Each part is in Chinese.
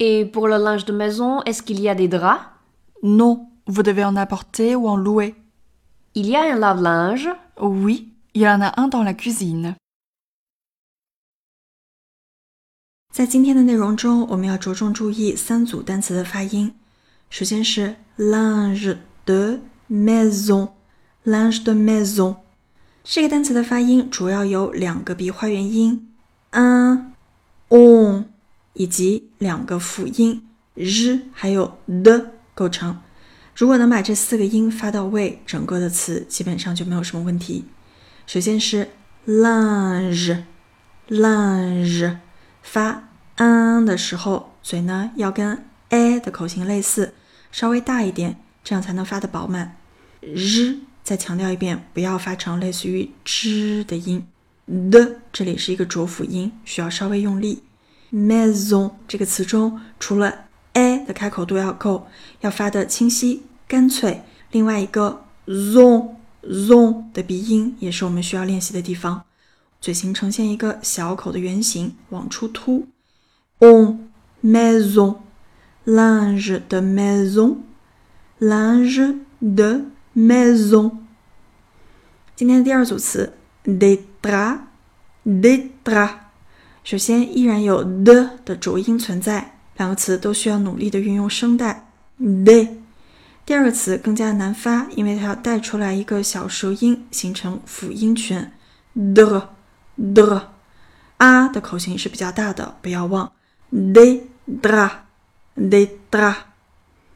Et pour le linge de maison, est-ce qu'il y a des draps Non, vous devez en apporter ou en louer. Il y a un lave-linge Oui, il y en a un dans la cuisine. 在今天的内容中，我们要着重注意三组单词的发音。首先是 linge de maison，linge de maison 这个单词的发音主要由两个鼻化元音 un、on 以及两个辅音 r 还有的构成。如果能把这四个音发到位，整个的词基本上就没有什么问题。首先是 lunge，lunge，。发 n 的时候，嘴呢要跟 a 的口型类似，稍微大一点，这样才能发的饱满。日再强调一遍，不要发成类似于 z 的音。的这里是一个浊辅音，需要稍微用力。Maison 这个词中，除了 a 的开口度要够，要发的清晰干脆。另外一个 zon zon 的鼻音也是我们需要练习的地方。嘴型呈现一个小口的圆形，往出凸。On maison，linge de maison，linge de maison。今天的第二组词，de tra，de tra。首先依然有的的浊音存在，两个词都需要努力的运用声带。des。第二个词更加难发，因为它要带出来一个小舌音，形成辅音群。的。的啊的口型是比较大的，不要忘。de dra de dra。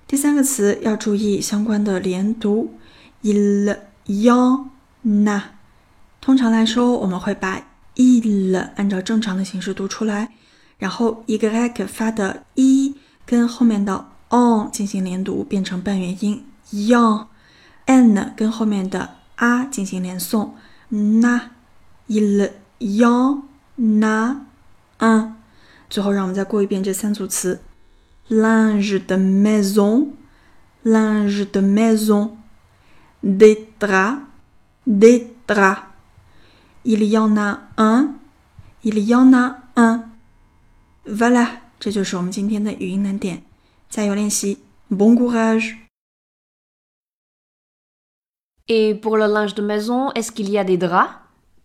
第三个词要注意相关的连读，il y na。通常来说，我们会把 il 按照正常的形式读出来，然后 y 发的 i 跟后面的 on 进行连读，变成半元音 y o n g n 跟后面的 a 进行连诵，na il。y na un，最后让我们再过一遍这三组词：linge de maison，linge de maison，des draps，des draps。Il y en a un，il y en a un。Voilà，这就是我们今天的语音难点，加油练习，Bon courage。Et pour le linge de maison, est-ce qu'il y a des draps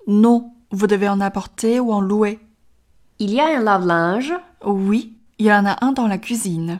Non. Vous devez en apporter ou en louer. Il y a un lave-linge Oui, il y en a un dans la cuisine.